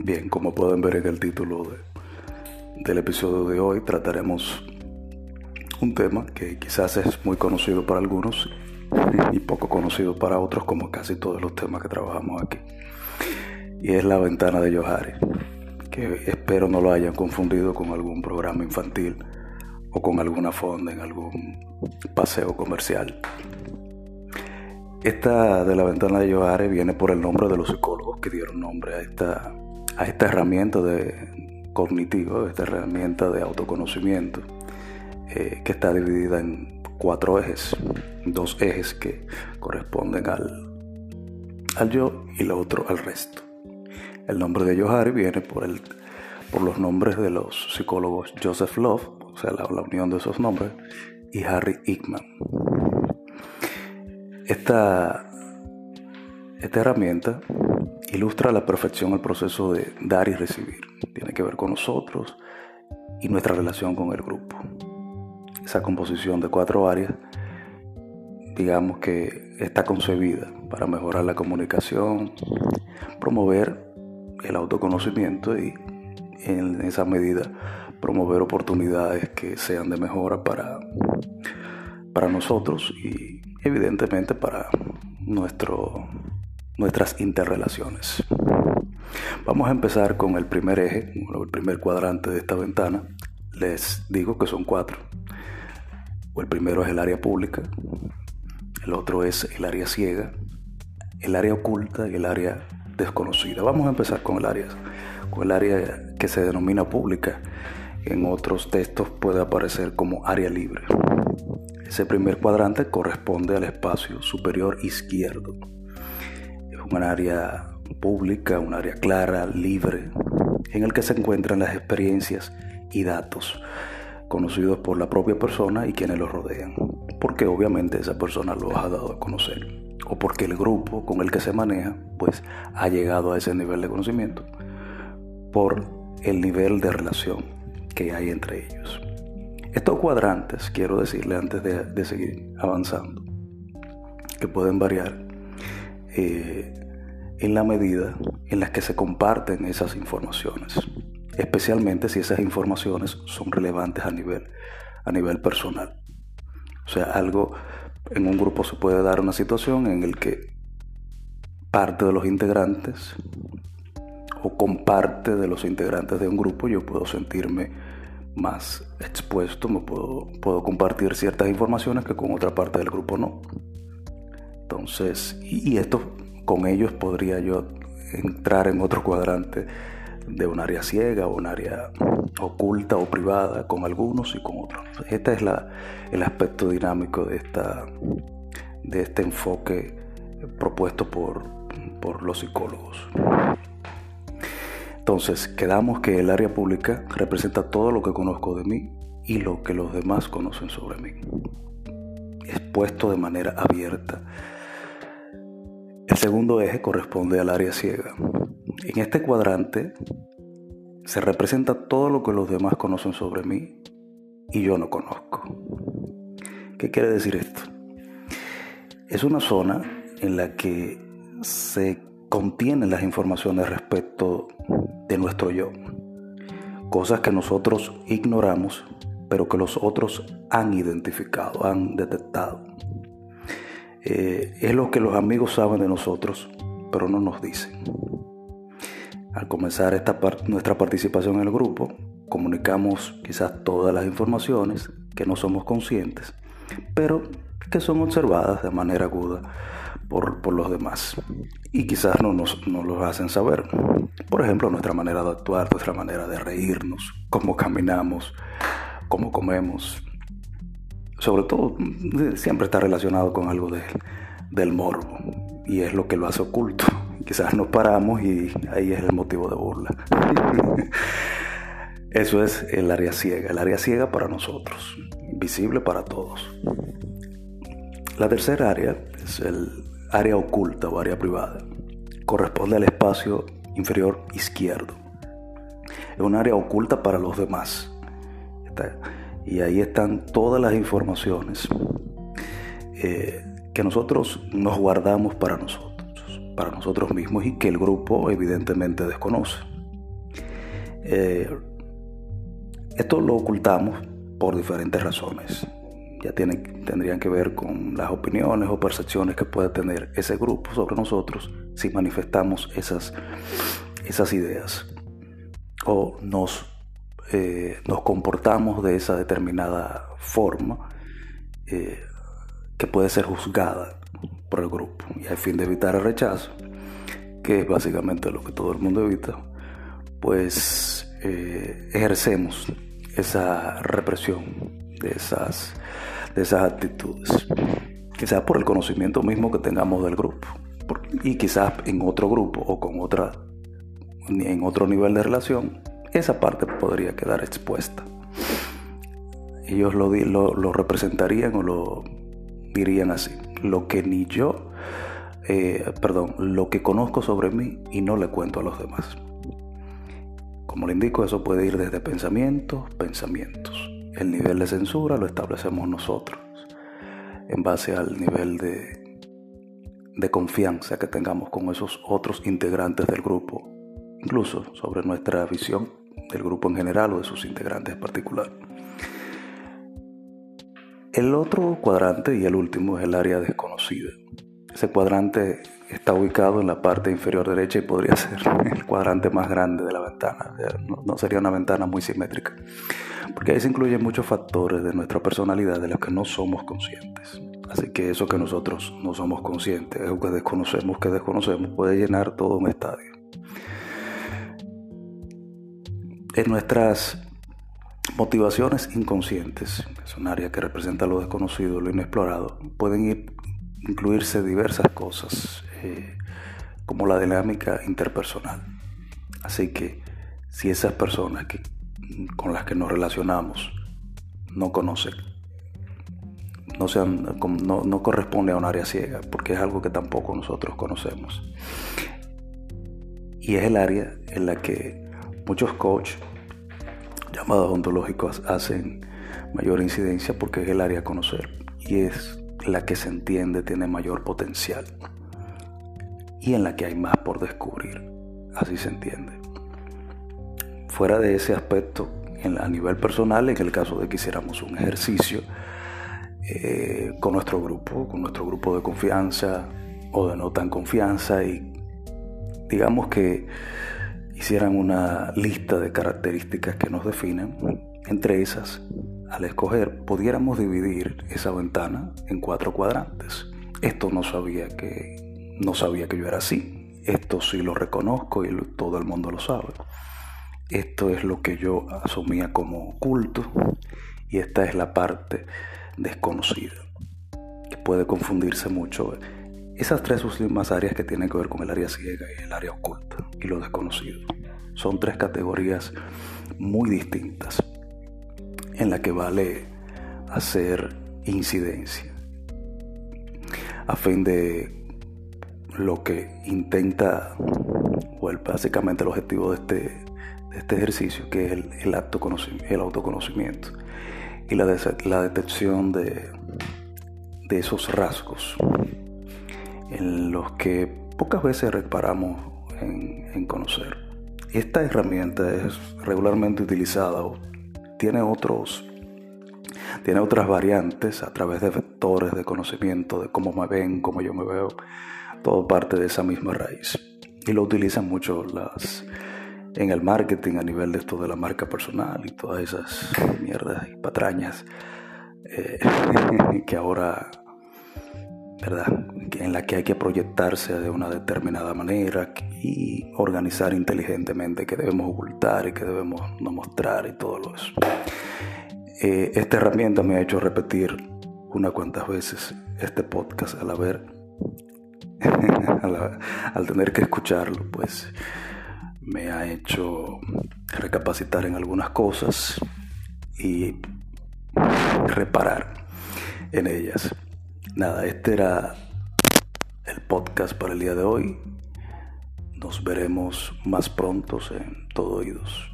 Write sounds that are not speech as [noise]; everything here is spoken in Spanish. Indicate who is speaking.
Speaker 1: Bien, como pueden ver en el título del episodio de hoy, trataremos un tema que quizás es muy conocido para algunos y poco conocido para otros, como casi todos los temas que trabajamos aquí. Y es la ventana de Johari, que espero no lo hayan confundido con algún programa infantil o con alguna fonda en algún paseo comercial. Esta de la ventana de Johari viene por el nombre de los psicólogos que dieron nombre a esta, a esta herramienta de cognitivo, esta herramienta de autoconocimiento, eh, que está dividida en cuatro ejes, dos ejes que corresponden al, al yo y el otro al resto. El nombre de Johari viene por, el, por los nombres de los psicólogos Joseph Love, o sea, la, unión de esos nombres, y Harry Hickman. Esta, esta herramienta ilustra la perfección el proceso de dar y recibir. Tiene que ver con nosotros y nuestra relación con el grupo esa composición de cuatro áreas, digamos que está concebida para mejorar la comunicación, promover el autoconocimiento y en esa medida promover oportunidades que sean de mejora para, para nosotros y evidentemente para nuestro, nuestras interrelaciones. Vamos a empezar con el primer eje, el primer cuadrante de esta ventana. Les digo que son cuatro. El primero es el área pública, el otro es el área ciega, el área oculta y el área desconocida. Vamos a empezar con el área, con el área que se denomina pública. En otros textos puede aparecer como área libre. Ese primer cuadrante corresponde al espacio superior izquierdo. Un área pública, un área clara, libre, en el que se encuentran las experiencias y datos conocidos por la propia persona y quienes lo rodean, porque obviamente esa persona lo ha dado a conocer, o porque el grupo con el que se maneja, pues ha llegado a ese nivel de conocimiento, por el nivel de relación que hay entre ellos. Estos cuadrantes, quiero decirle antes de, seguir avanzando, que pueden variar eh, en la medida en la que se comparten esas informaciones especialmente si esas informaciones son relevantes a nivel, a nivel personal. O sea, algo en un grupo se puede dar una situación en el que parte de los integrantes o con parte de los integrantes de un grupo yo puedo sentirme más expuesto, me puedo, puedo compartir ciertas informaciones que con otra parte del grupo no. Entonces, y esto con ellos podría yo entrar en otro cuadrante de un área ciega o un área oculta o privada con algunos y con otros. Este es la, el aspecto dinámico de, esta, de este enfoque propuesto por, por los psicólogos. Entonces, quedamos que el área pública representa todo lo que conozco de mí y lo que los demás conocen sobre mí. Expuesto de manera abierta. El segundo eje corresponde al área ciega, en este cuadrante se representa todo lo que los demás conocen sobre mí y yo no conozco. ¿Qué quiere decir esto? Es una zona en la que se contienen las informaciones respecto de nuestro yo. Cosas que nosotros ignoramos, pero que los otros han identificado, han detectado. Eh, es lo que los amigos saben de nosotros, pero no nos dicen. Al comenzar nuestra participación en el grupo, comunicamos quizás todas las informaciones que no somos conscientes, pero que son observadas de manera aguda por, los demás y quizás no nos no lo hacen saber. Por ejemplo, nuestra manera de actuar, nuestra manera de reírnos, cómo caminamos, cómo comemos. Sobre todo, siempre está relacionado con algo del morbo y es lo que lo hace oculto [laughs] quizás nos paramos y ahí es el motivo de burla. [laughs] Eso es el área ciega, el área ciega para nosotros, visible para todos. La tercera área es el área oculta o área privada. Corresponde al espacio inferior izquierdo. Es un área oculta para los demás. Y ahí están todas las informaciones eh, que nosotros nos guardamos para nosotros para nosotros mismos y que el grupo evidentemente desconoce. Eh, esto lo ocultamos por diferentes razones. Ya tienen, tendrían que ver con las opiniones o percepciones que pueda tener ese grupo sobre nosotros si manifestamos esas, esas ideas o nos, eh, nos comportamos de esa determinada forma eh, que puede ser juzgada por el grupo. Y al fin de evitar el rechazo, que es básicamente lo que todo el mundo evita, pues eh, ejercemos esa represión de esas, de esas actitudes. Quizás por el conocimiento mismo que tengamos del grupo. y quizás en otro grupo o con otra en otro nivel de relación, esa parte podría quedar expuesta. Ellos lo, lo, representarían o lo dirían así. Lo que ni yo, eh, perdón, lo que conozco sobre mí y no le cuento a los demás. Como le indico, eso puede ir desde pensamientos, pensamientos. El nivel de censura lo establecemos nosotros, en base al nivel de, de confianza que tengamos con esos otros integrantes del grupo, incluso sobre nuestra visión del grupo en general o de sus integrantes en particular. El otro cuadrante y el último es el área desconocida. Ese cuadrante está ubicado en la parte inferior derecha y podría [laughs] ser el cuadrante más grande de la ventana. No, sería una ventana muy simétrica, porque ahí se incluyen muchos factores de nuestra personalidad de los que no somos conscientes. Así que eso que nosotros no somos conscientes, eso que desconocemos, que desconocemos, puede llenar todo un estadio. En nuestras motivaciones inconscientes, es un área que representa lo desconocido, lo inexplorado, pueden ir incluirse diversas cosas, eh, como la dinámica interpersonal. Así que si esas personas que, con las que nos relacionamos no conocen, no, sean, no, no corresponde a un área ciega, porque es algo que tampoco nosotros conocemos. Y es el área en la que muchos coaches llamados ontológicos hacen mayor incidencia porque es el área a conocer y es la que se entiende tiene mayor potencial y en la que hay más por descubrir. Así se entiende. Fuera de ese aspecto, a nivel personal, en el caso de que hiciéramos un ejercicio eh, con nuestro grupo, con nuestro grupo de confianza o de no tan confianza y digamos que hicieran una lista de características que nos definen, entre esas, al escoger, pudiéramos dividir esa ventana en cuatro cuadrantes. Esto no sabía que no sabía que yo era así. Esto sí lo reconozco y todo el mundo lo sabe. Esto es lo que yo asumía como oculto y esta es la parte desconocida, que puede confundirse mucho. Esas tres últimas áreas que tienen que ver con el área ciega y el área oculta y lo desconocido son tres categorías muy distintas en la que vale hacer incidencia a fin de lo que intenta, o básicamente el objetivo de este, este ejercicio, que es el, el, el autoconocimiento y la, la detección de, de esos rasgos en los que pocas veces reparamos en, en conocer. Esta herramienta es regularmente utilizada tiene otros tiene otras variantes a través de vectores de conocimiento de cómo me ven, cómo yo me veo, todo parte de esa misma raíz. Y lo utilizan mucho las en el marketing a nivel de esto de la marca personal y todas esas mierdas y patrañas eh, [laughs] que ahora ¿verdad? En la que hay que proyectarse de una determinada manera y organizar inteligentemente que debemos ocultar y que debemos no mostrar y todo lo eso. Eh, esta herramienta me ha hecho repetir unas cuantas veces este podcast [laughs] al haber, al tener que escucharlo, pues me ha hecho recapacitar en algunas cosas y reparar en ellas. Nada, este era el podcast para el día de hoy. Nos veremos más pronto en Todo Oídos.